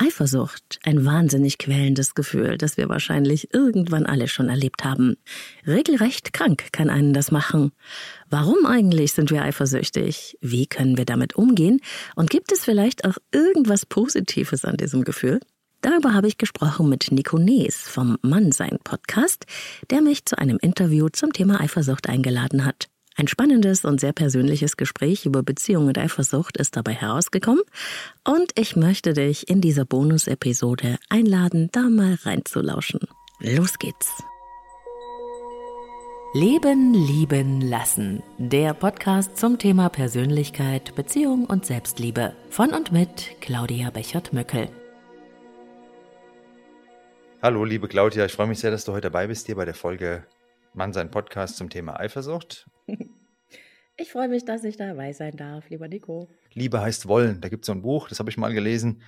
Eifersucht, ein wahnsinnig quälendes Gefühl, das wir wahrscheinlich irgendwann alle schon erlebt haben. Regelrecht krank kann einen das machen. Warum eigentlich sind wir eifersüchtig? Wie können wir damit umgehen? Und gibt es vielleicht auch irgendwas Positives an diesem Gefühl? Darüber habe ich gesprochen mit Nico Nees vom Mannsein Podcast, der mich zu einem Interview zum Thema Eifersucht eingeladen hat. Ein spannendes und sehr persönliches Gespräch über Beziehung und Eifersucht ist dabei herausgekommen und ich möchte dich in dieser Bonus-Episode einladen, da mal reinzulauschen. Los geht's! Leben, lieben, lassen. Der Podcast zum Thema Persönlichkeit, Beziehung und Selbstliebe. Von und mit Claudia Bechert-Möckel. Hallo, liebe Claudia, ich freue mich sehr, dass du heute dabei bist hier bei der Folge Mann sein Podcast zum Thema Eifersucht. Ich freue mich, dass ich dabei sein darf, lieber Nico. Liebe heißt wollen. Da gibt es so ein Buch, das habe ich mal gelesen.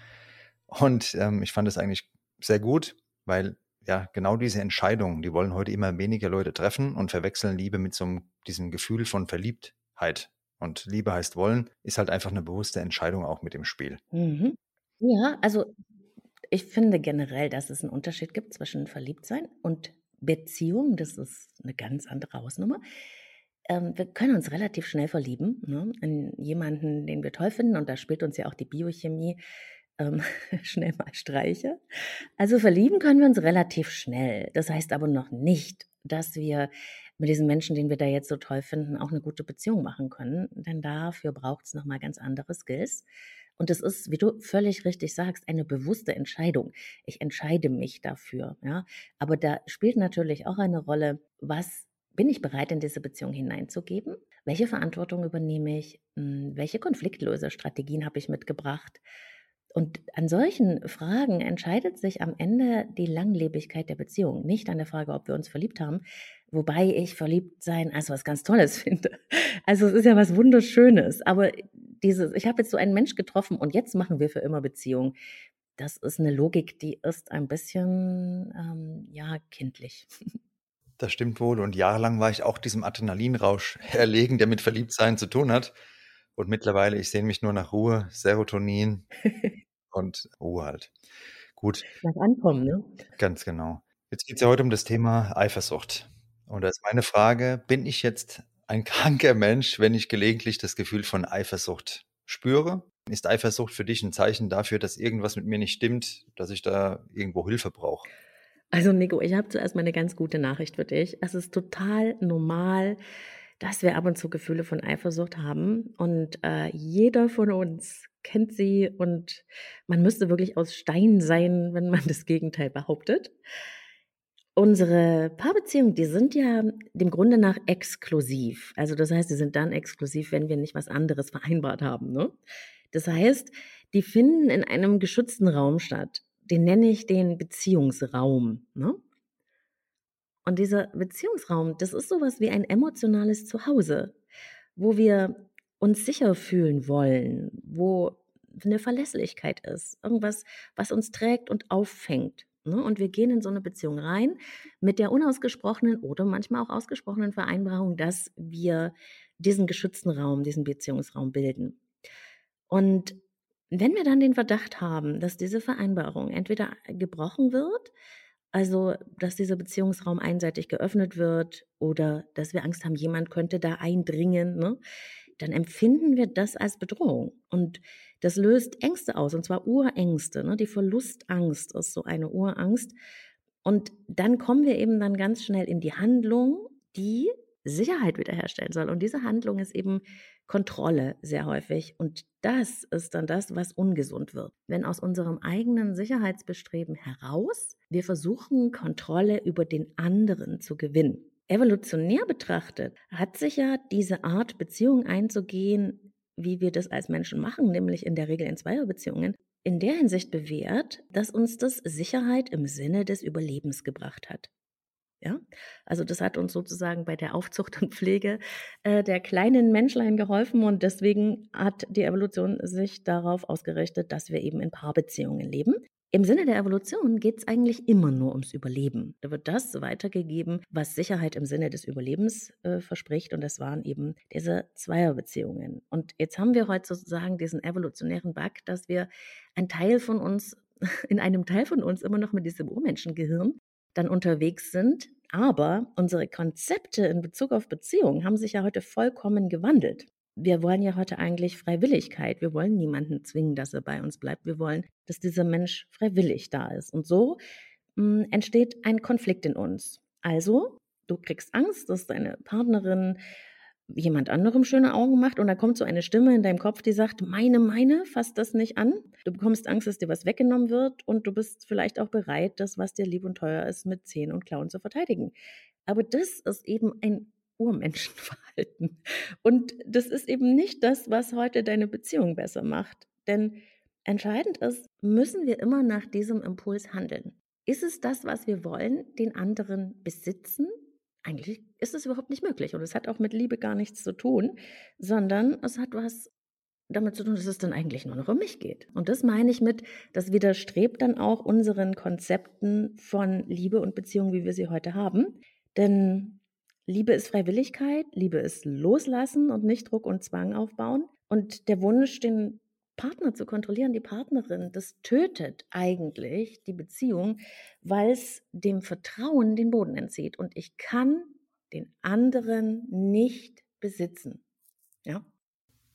Und ähm, ich fand es eigentlich sehr gut, weil ja genau diese Entscheidungen, die wollen heute immer weniger Leute treffen und verwechseln Liebe mit so einem, diesem Gefühl von Verliebtheit. Und Liebe heißt wollen, ist halt einfach eine bewusste Entscheidung auch mit dem Spiel. Mhm. Ja, also ich finde generell, dass es einen Unterschied gibt zwischen Verliebtsein und Beziehung, das ist eine ganz andere Hausnummer. Ähm, wir können uns relativ schnell verlieben ne, in jemanden, den wir toll finden und da spielt uns ja auch die Biochemie ähm, schnell mal Streiche. Also verlieben können wir uns relativ schnell. Das heißt aber noch nicht, dass wir mit diesem Menschen, den wir da jetzt so toll finden, auch eine gute Beziehung machen können, denn dafür braucht es nochmal ganz andere Skills. Und es ist, wie du völlig richtig sagst, eine bewusste Entscheidung. Ich entscheide mich dafür. Ja? Aber da spielt natürlich auch eine Rolle, was bin ich bereit, in diese Beziehung hineinzugeben? Welche Verantwortung übernehme ich? Hm, welche Konfliktlösestrategien habe ich mitgebracht? Und an solchen Fragen entscheidet sich am Ende die Langlebigkeit der Beziehung, nicht an der Frage, ob wir uns verliebt haben, wobei ich verliebt sein als was ganz Tolles finde. Also es ist ja was Wunderschönes, aber dieses, ich habe jetzt so einen Mensch getroffen und jetzt machen wir für immer Beziehung. Das ist eine Logik, die ist ein bisschen, ähm, ja, kindlich. Das stimmt wohl. Und jahrelang war ich auch diesem Adrenalinrausch erlegen, der mit Verliebtsein zu tun hat. Und mittlerweile, ich sehne mich nur nach Ruhe, Serotonin und Ruhe halt. Gut. Nach Ankommen, ne? Ganz genau. Jetzt geht es ja heute um das Thema Eifersucht. Und da ist meine Frage, bin ich jetzt ein kranker Mensch, wenn ich gelegentlich das Gefühl von Eifersucht spüre? Ist Eifersucht für dich ein Zeichen dafür, dass irgendwas mit mir nicht stimmt, dass ich da irgendwo Hilfe brauche? Also Nico, ich habe zuerst mal eine ganz gute Nachricht für dich. Es ist total normal, dass wir ab und zu Gefühle von Eifersucht haben und äh, jeder von uns kennt sie und man müsste wirklich aus Stein sein, wenn man das Gegenteil behauptet. Unsere Paarbeziehungen, die sind ja dem Grunde nach exklusiv. Also das heißt, die sind dann exklusiv, wenn wir nicht was anderes vereinbart haben. Ne? Das heißt, die finden in einem geschützten Raum statt. Den nenne ich den Beziehungsraum. Ne? Und dieser Beziehungsraum, das ist sowas wie ein emotionales Zuhause, wo wir uns sicher fühlen wollen, wo eine Verlässlichkeit ist, irgendwas, was uns trägt und auffängt. Ne? Und wir gehen in so eine Beziehung rein mit der unausgesprochenen oder manchmal auch ausgesprochenen Vereinbarung, dass wir diesen geschützten Raum, diesen Beziehungsraum bilden. Und wenn wir dann den Verdacht haben, dass diese Vereinbarung entweder gebrochen wird, also dass dieser Beziehungsraum einseitig geöffnet wird oder dass wir Angst haben, jemand könnte da eindringen, ne, dann empfinden wir das als Bedrohung. Und das löst Ängste aus, und zwar Urängste. Ne? Die Verlustangst ist so eine Urangst. Und dann kommen wir eben dann ganz schnell in die Handlung, die Sicherheit wiederherstellen soll. Und diese Handlung ist eben Kontrolle sehr häufig. Und das ist dann das, was ungesund wird. Wenn aus unserem eigenen Sicherheitsbestreben heraus wir versuchen, Kontrolle über den anderen zu gewinnen. Evolutionär betrachtet hat sich ja diese Art, Beziehungen einzugehen, wie wir das als Menschen machen, nämlich in der Regel in Zweierbeziehungen, in der Hinsicht bewährt, dass uns das Sicherheit im Sinne des Überlebens gebracht hat. Ja, also das hat uns sozusagen bei der Aufzucht und Pflege äh, der kleinen Menschlein geholfen und deswegen hat die Evolution sich darauf ausgerichtet, dass wir eben in Paarbeziehungen leben. Im Sinne der Evolution geht es eigentlich immer nur ums Überleben. Da wird das weitergegeben, was Sicherheit im Sinne des Überlebens äh, verspricht. Und das waren eben diese Zweierbeziehungen. Und jetzt haben wir heute sozusagen diesen evolutionären Bug, dass wir ein Teil von uns in einem Teil von uns immer noch mit diesem Urmenschengehirn dann unterwegs sind. Aber unsere Konzepte in Bezug auf Beziehungen haben sich ja heute vollkommen gewandelt. Wir wollen ja heute eigentlich Freiwilligkeit. Wir wollen niemanden zwingen, dass er bei uns bleibt. Wir wollen, dass dieser Mensch freiwillig da ist. Und so mh, hm, entsteht ein Konflikt in uns. Also, du kriegst Angst, dass deine Partnerin jemand anderem schöne Augen macht und da kommt so eine Stimme in deinem Kopf, die sagt, meine, meine, fass das nicht an. Du bekommst Angst, dass dir was weggenommen wird und du bist vielleicht auch bereit, das, was dir lieb und teuer ist, mit Zehen und Klauen zu verteidigen. Aber das ist eben ein Urmenschenverhalten. Und das ist eben nicht das, was heute deine Beziehung besser macht. Denn entscheidend ist, müssen wir immer nach diesem Impuls handeln. Ist es das, was wir wollen, den anderen besitzen eigentlich ist es überhaupt nicht möglich. Und es hat auch mit Liebe gar nichts zu tun, sondern es hat was damit zu tun, dass es dann eigentlich nur noch um mich geht. Und das meine ich mit, das widerstrebt dann auch unseren Konzepten von Liebe und Beziehung, wie wir sie heute haben. Denn Liebe ist Freiwilligkeit, Liebe ist Loslassen und nicht Druck und Zwang aufbauen. Und der Wunsch, den Partner zu kontrollieren, die Partnerin, das tötet eigentlich die Beziehung, weil es dem Vertrauen den Boden entzieht. Und ich kann den anderen nicht besitzen. Ja.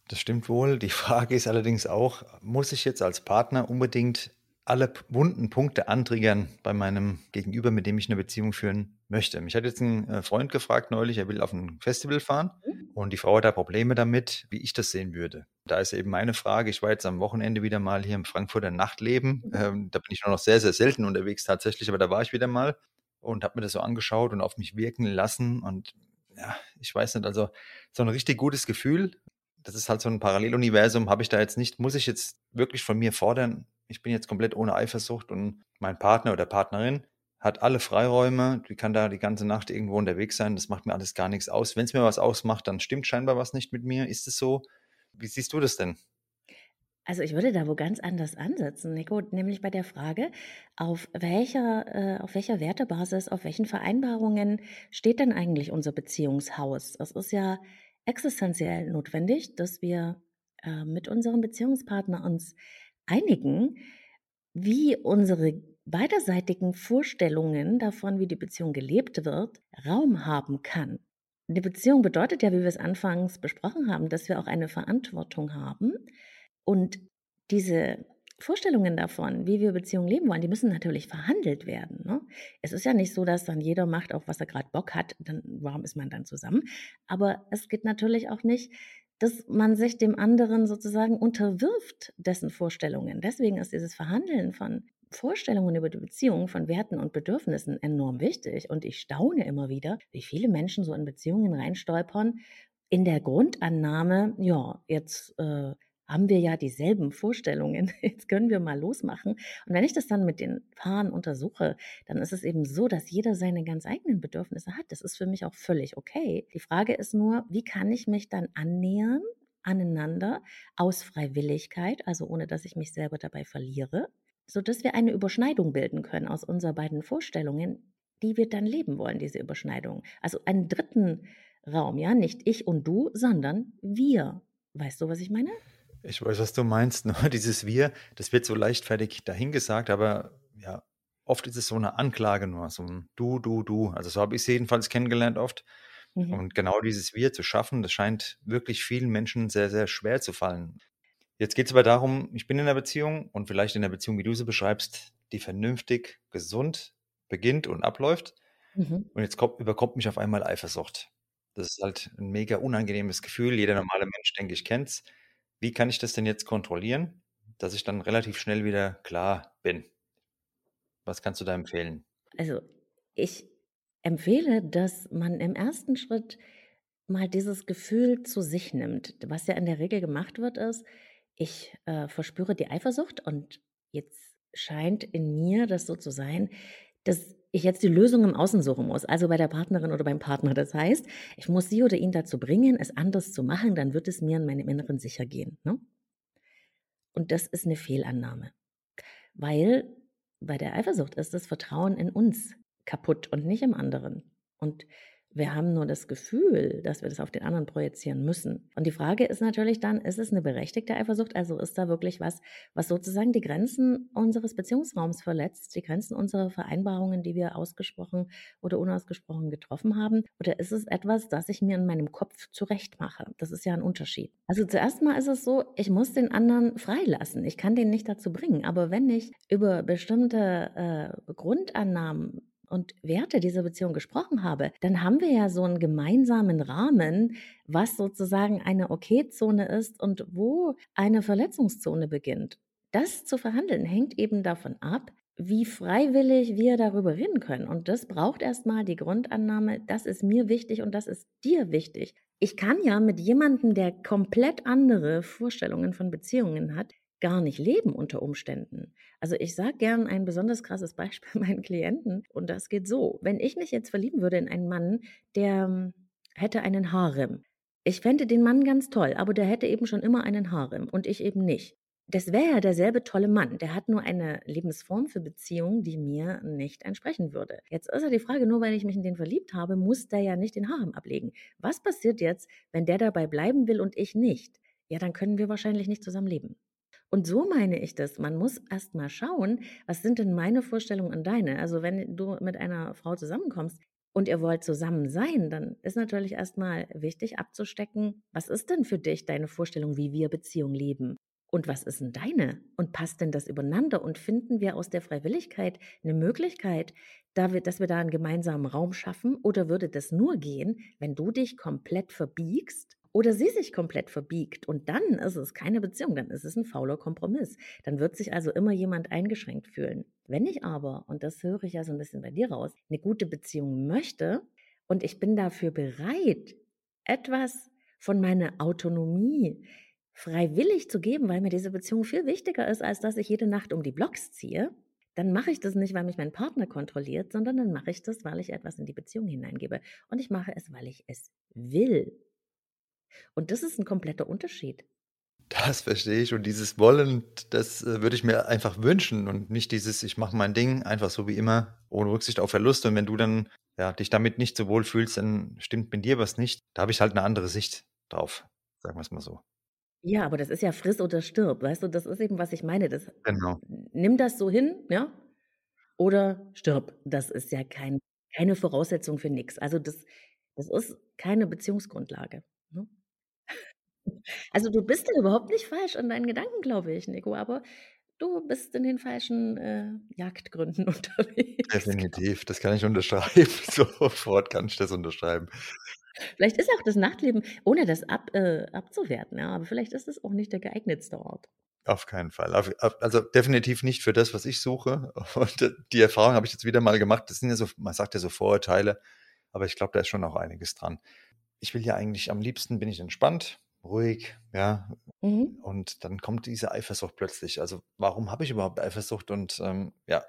Das stimmt wohl. Die Frage ist allerdings auch, muss ich jetzt als Partner unbedingt alle wunden Punkte antriggern bei meinem Gegenüber, mit dem ich eine Beziehung führen möchte. Mich hat jetzt ein äh, Freund gefragt neulich, er will auf ein Festival fahren mhm. Und die Frau hat da Probleme damit, wie ich das sehen würde. Da ist eben meine Frage, ich war jetzt am Wochenende wieder mal hier im Frankfurter Nachtleben, mhm. ähm, da bin ich nur noch sehr, sehr selten unterwegs tatsächlich, aber da war ich wieder mal und habe mir das so angeschaut und auf mich wirken lassen und ja, ich weiß nicht, also so ein richtig gutes Gefühl, das ist halt so ein Paralleluniversum, habe ich da jetzt nicht, muss ich jetzt wirklich von mir fordern, ich bin jetzt komplett ohne Eifersucht und mein Partner oder Partnerin hat alle Freiräume, die kann da die ganze Nacht irgendwo unterwegs sein, das macht mir alles gar nichts aus. Wenn es mir was ausmacht, dann stimmt scheinbar was nicht mit mir. Ist es so? Wie siehst du das denn? Also ich würde da wo ganz anders ansetzen, Nico, nämlich bei der Frage, auf welcher, äh, auf welcher Wertebasis, auf welchen Vereinbarungen steht denn eigentlich unser Beziehungshaus? Es ist ja existenziell notwendig, dass wir äh, mit unserem Beziehungspartner uns einigen, wie unsere beiderseitigen Vorstellungen davon, wie die Beziehung gelebt wird, Raum haben kann. Eine Beziehung bedeutet ja, wie wir es anfangs besprochen haben, dass wir auch eine Verantwortung haben. Und diese Vorstellungen davon, wie wir Beziehungen leben wollen, die müssen natürlich verhandelt werden. Ne? Es ist ja nicht so, dass dann jeder macht, auf was er gerade Bock hat, dann warum ist man dann zusammen? Aber es geht natürlich auch nicht, dass man sich dem anderen sozusagen unterwirft, dessen Vorstellungen. Deswegen ist dieses Verhandeln von Vorstellungen über die Beziehung, von Werten und Bedürfnissen enorm wichtig. Und ich staune immer wieder, wie viele Menschen so in Beziehungen reinstolpern, in der Grundannahme, ja, jetzt äh, haben wir ja dieselben Vorstellungen. Jetzt können wir mal losmachen. Und wenn ich das dann mit den Paaren untersuche, dann ist es eben so, dass jeder seine ganz eigenen Bedürfnisse hat. Das ist für mich auch völlig okay. Die Frage ist nur, wie kann ich mich dann annähern aneinander aus Freiwilligkeit, also ohne dass ich mich selber dabei verliere, sodass wir eine Überschneidung bilden können aus unseren beiden Vorstellungen, die wir dann leben wollen, diese Überschneidung. Also einen dritten Raum, ja, nicht ich und du, sondern wir. Weißt du, was ich meine? Ich weiß, was du meinst. Nur dieses Wir, das wird so leichtfertig dahingesagt, aber ja, oft ist es so eine Anklage nur, so ein Du, Du, Du. Also so habe ich es jedenfalls kennengelernt oft. Mhm. Und genau dieses Wir zu schaffen, das scheint wirklich vielen Menschen sehr, sehr schwer zu fallen. Jetzt geht es aber darum, ich bin in einer Beziehung und vielleicht in einer Beziehung, wie du sie beschreibst, die vernünftig, gesund beginnt und abläuft. Mhm. Und jetzt kommt, überkommt mich auf einmal Eifersucht. Das ist halt ein mega unangenehmes Gefühl. Jeder normale Mensch, denke ich, kennt es. Wie kann ich das denn jetzt kontrollieren, dass ich dann relativ schnell wieder klar bin? Was kannst du da empfehlen? Also, ich empfehle, dass man im ersten Schritt mal dieses Gefühl zu sich nimmt. Was ja in der Regel gemacht wird, ist, ich äh, verspüre die Eifersucht und jetzt scheint in mir das so zu sein, dass ich jetzt die Lösung im Außen suchen muss, also bei der Partnerin oder beim Partner. Das heißt, ich muss sie oder ihn dazu bringen, es anders zu machen, dann wird es mir in meinem Inneren sicher gehen. Ne? Und das ist eine Fehlannahme, weil bei der Eifersucht ist das Vertrauen in uns kaputt und nicht im anderen. Und Wir haben nur das Gefühl, dass wir das auf den anderen projizieren müssen. Und die Frage ist natürlich dann, ist es eine berechtigte Eifersucht? Also ist da wirklich was, was sozusagen die Grenzen unseres Beziehungsraums verletzt, die Grenzen unserer Vereinbarungen, die wir ausgesprochen oder unausgesprochen getroffen haben? Oder ist es etwas, das ich mir in meinem Kopf zurechtmache? Das ist ja ein Unterschied. Also zuerst mal ist es so, ich muss den anderen freilassen. Ich kann den nicht dazu bringen. Aber wenn ich über bestimmte äh, Grundannahmen und Werte dieser Beziehung gesprochen habe, dann haben wir ja so einen gemeinsamen Rahmen, was sozusagen eine Okay-Zone ist und wo eine Verletzungszone beginnt. Das zu verhandeln hängt eben davon ab, wie freiwillig wir darüber reden können. Und das braucht erstmal die Grundannahme, das ist mir wichtig und das ist dir wichtig. Ich kann ja mit jemandem, der komplett andere Vorstellungen von Beziehungen hat, gar nicht leben unter Umständen. Also ich sage gern ein besonders krasses Beispiel meinen Klienten und das geht so. Wenn ich mich jetzt verlieben würde in einen Mann, der hm, hätte einen Harem. Ich fände den Mann ganz toll, aber der hätte eben schon immer einen Harem und ich eben nicht. Das wäre ja derselbe tolle Mann. Der hat nur eine Lebensform für Beziehungen, die mir nicht entsprechen würde. Jetzt ist ja die Frage, nur weil ich mich in den verliebt habe, muss der ja nicht den Harem ablegen. Was passiert jetzt, wenn der dabei bleiben will und ich nicht? Ja, dann können wir wahrscheinlich nicht zusammen leben. Und so meine ich das. Man muss erst mal schauen, was sind denn meine Vorstellungen und deine? Also wenn du mit einer Frau zusammenkommst und ihr wollt zusammen sein, dann ist natürlich erst mal wichtig abzustecken, was ist denn für dich deine Vorstellung, wie wir Beziehung leben? Und was ist denn deine? Und passt denn das übereinander? Und finden wir aus der Freiwilligkeit eine Möglichkeit, dass wir da einen gemeinsamen Raum schaffen? Oder würde das nur gehen, wenn du dich komplett verbiegst oder sie sich komplett verbiegt und dann ist es keine Beziehung, dann ist es ein fauler Kompromiss. Dann wird sich also immer jemand eingeschränkt fühlen. Wenn ich aber, und das höre ich ja so ein bisschen bei dir raus, eine gute Beziehung möchte und ich bin dafür bereit, etwas von meiner Autonomie freiwillig zu geben, weil mir diese Beziehung viel wichtiger ist, als dass ich jede Nacht um die Blocks ziehe, dann mache ich das nicht, weil mich mein Partner kontrolliert, sondern dann mache ich das, weil ich etwas in die Beziehung hineingebe. Und ich mache es, weil ich es will. Und das ist ein kompletter Unterschied. Das verstehe ich. Und dieses Wollen, das äh, würde ich mir einfach wünschen und nicht dieses, ich mache mein Ding einfach so wie immer, ohne Rücksicht auf Verlust. Und wenn du dann ja, dich damit nicht so wohl fühlst, dann stimmt mit dir was nicht. Da habe ich halt eine andere Sicht drauf, sagen wir es mal so. Ja, aber das ist ja friss oder stirb, weißt du, das ist eben, was ich meine. Das, Genau. nimm das so hin, ja, oder stirb. Das ist ja kein, keine Voraussetzung für nichts. Also das, das ist keine Beziehungsgrundlage. Also, du bist ja überhaupt nicht falsch in deinen Gedanken, glaube ich, Nico, aber du bist in den falschen, äh, Jagdgründen unterwegs. Definitiv, das kann ich unterschreiben. Sofort kann ich das unterschreiben. Vielleicht ist auch das Nachtleben, ohne das ab äh, abzuwerten, ja, aber vielleicht ist es auch nicht der geeignetste Ort. Auf keinen Fall. Auf, auf, also definitiv nicht für das, was ich suche. Und äh, die Erfahrung habe ich jetzt wieder mal gemacht. Das sind ja so, man sagt ja so Vorurteile, aber ich glaube, da ist schon auch einiges dran. Ich will ja eigentlich am liebsten bin ich entspannt, ruhig, ja. Mhm. Und dann kommt diese Eifersucht plötzlich. Also warum habe ich überhaupt Eifersucht und ähm, ja,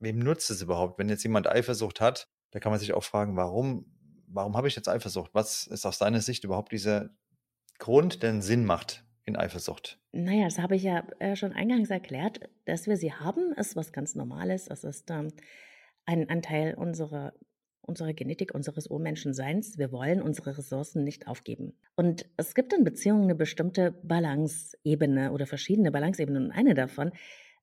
wem nutzt es überhaupt? Wenn jetzt jemand Eifersucht hat, da kann man sich auch fragen, warum, warum habe ich jetzt Eifersucht? Was ist aus deiner Sicht überhaupt dieser Grund, der einen Sinn macht in Eifersucht? Naja, das habe ich ja äh, schon eingangs erklärt, dass wir sie haben, ist was ganz Normales. Es ist ähm, ein Anteil unserer unserer Genetik, unseres Urmenschenseins. Wir wollen unsere Ressourcen nicht aufgeben. Und es gibt in Beziehungen eine bestimmte Balanceebene oder verschiedene Balanceebenen. Und eine davon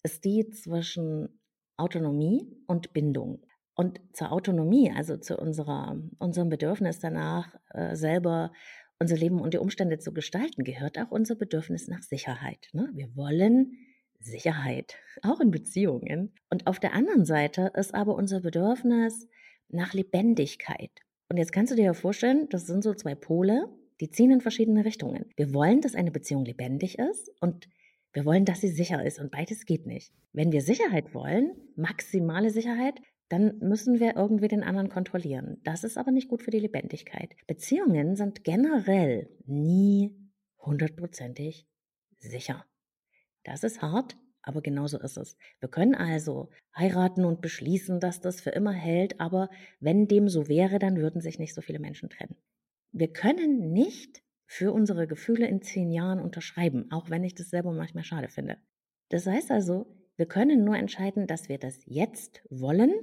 ist die zwischen Autonomie und Bindung. Und zur Autonomie, also zu unserer, unserem Bedürfnis danach, äh, selber unser Leben und die Umstände zu gestalten, gehört auch unser Bedürfnis nach Sicherheit. Ne? Wir wollen Sicherheit, auch in Beziehungen. Und auf der anderen Seite ist aber unser Bedürfnis nach Lebendigkeit. Und jetzt kannst du dir ja vorstellen, das sind so zwei Pole, die ziehen in verschiedene Richtungen. Wir wollen, dass eine Beziehung lebendig ist und wir wollen, dass sie sicher ist und beides geht nicht. Wenn wir Sicherheit wollen, maximale Sicherheit, dann müssen wir irgendwie den anderen kontrollieren. Das ist aber nicht gut für die Lebendigkeit. Beziehungen sind generell nie hundertprozentig sicher. Das ist hart, aber genauso ist es. Wir können also heiraten und beschließen, dass das für immer hält, aber wenn dem so wäre, dann würden sich nicht so viele Menschen trennen. Wir können nicht für unsere Gefühle in zehn Jahren unterschreiben, auch wenn ich das selber manchmal schade finde. Das heißt also, wir können nur entscheiden, dass wir das jetzt wollen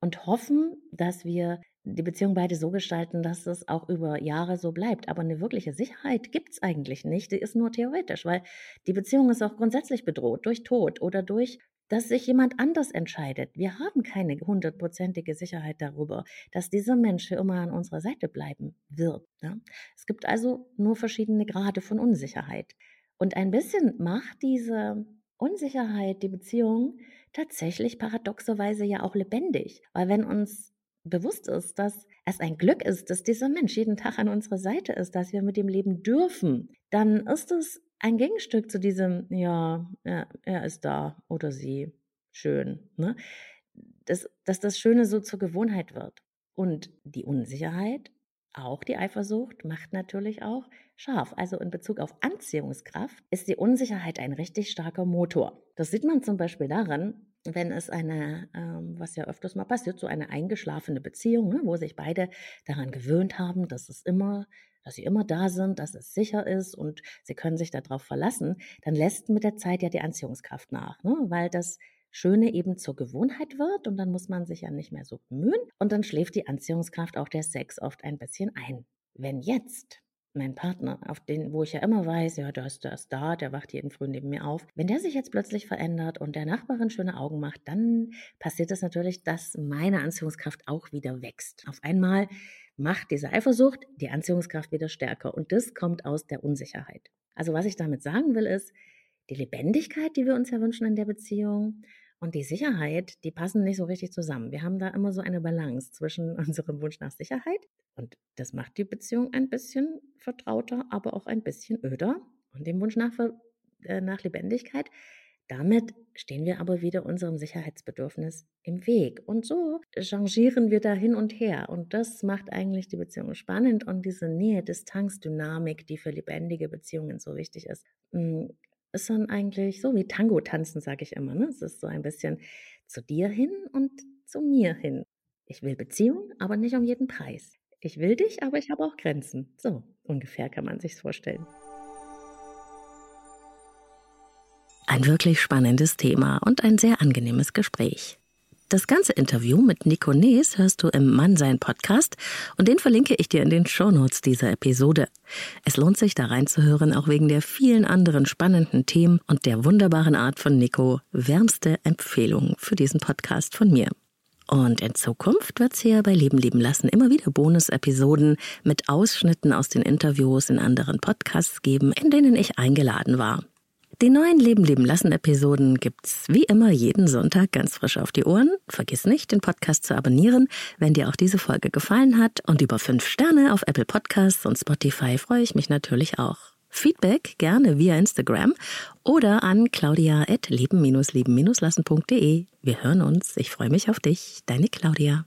und hoffen, dass wir die Beziehung beide so gestalten, dass es auch über Jahre so bleibt. Aber eine wirkliche Sicherheit gibt es eigentlich nicht. Die ist nur theoretisch, weil die Beziehung ist auch grundsätzlich bedroht durch Tod oder durch, dass sich jemand anders entscheidet. Wir haben keine hundertprozentige Sicherheit darüber, dass dieser Mensch für immer an unserer Seite bleiben wird. Ja? Es gibt also nur verschiedene Grade von Unsicherheit. Und ein bisschen macht diese Unsicherheit die Beziehung tatsächlich paradoxerweise ja auch lebendig. Weil wenn uns bewusst ist, dass es ein Glück ist, dass dieser Mensch jeden Tag an unserer Seite ist, dass wir mit ihm leben dürfen, dann ist es ein Gegenstück zu diesem, ja, er, er ist da oder sie, schön. Ne? Dass, dass das Schöne so zur Gewohnheit wird. Und die Unsicherheit, auch die Eifersucht, macht natürlich auch scharf. Also in Bezug auf Anziehungskraft ist die Unsicherheit ein richtig starker Motor. Das sieht man zum Beispiel daran, wenn es eine, ähm, was ja öfters mal passiert, so eine eingeschlafene Beziehung, ne, wo sich beide daran gewöhnt haben, dass es immer, dass sie immer da sind, dass es sicher ist und sie können sich darauf verlassen, dann lässt mit der Zeit ja die Anziehungskraft nach, ne, weil das Schöne eben zur Gewohnheit wird und dann muss man sich ja nicht mehr so bemühen und dann schläft die Anziehungskraft auch der Sex oft ein bisschen ein. Wenn jetzt mein Partner, auf den, wo ich ja immer weiß, ja, der ist, ist da, der wacht jeden Früh neben mir auf. Wenn der sich jetzt plötzlich verändert und der Nachbarin schöne Augen macht, dann passiert es das natürlich, dass meine Anziehungskraft auch wieder wächst. Auf einmal macht diese Eifersucht die Anziehungskraft wieder stärker und das kommt aus der Unsicherheit. Also was ich damit sagen will, ist, die Lebendigkeit, die wir uns ja wünschen in der Beziehung und die Sicherheit, die passen nicht so richtig zusammen. Wir haben da immer so eine Balance zwischen unserem Wunsch nach Sicherheit und das macht die Beziehung ein bisschen vertrauter, aber auch ein bisschen öder und dem Wunsch nach, äh, nach Lebendigkeit. Damit stehen wir aber wieder unserem Sicherheitsbedürfnis im Weg. Und so changieren wir da hin und her. Und das macht eigentlich die Beziehung spannend und diese Nähe-Distanz-Dynamik, die für lebendige Beziehungen so wichtig ist, hm, ist dann eigentlich so wie Tango tanzen, sage ich immer. Ne? Es ist so ein bisschen zu dir hin und zu mir hin. Ich will Beziehung, aber nicht um jeden Preis. Ich will dich, aber ich habe auch Grenzen. So ungefähr kann man sich's vorstellen. Ein wirklich spannendes Thema und ein sehr angenehmes Gespräch. Das ganze Interview mit Nico Nees hörst du im Mannsein Podcast und den verlinke ich dir in den Shownotes dieser Episode. Es lohnt sich da reinzuhören, auch wegen der vielen anderen spannenden Themen und der wunderbaren Art von Nico. Wärmste Empfehlung für diesen Podcast von mir. Und in Zukunft wird es hier bei Leben lieben lassen immer wieder Bonus-Episoden mit Ausschnitten aus den Interviews in anderen Podcasts geben, in denen ich eingeladen war. Die neuen Leben leben lassen Episoden gibt's wie immer jeden Sonntag ganz frisch auf die Ohren. Vergiss nicht, den Podcast zu abonnieren, wenn dir auch diese Folge gefallen hat. Und über fünf Sterne auf Apple Podcasts und Spotify freue ich mich natürlich auch. Feedback gerne via Instagram oder an claudia.leben-leben-lassen.de. Wir hören uns. Ich freue mich auf dich. Deine Claudia.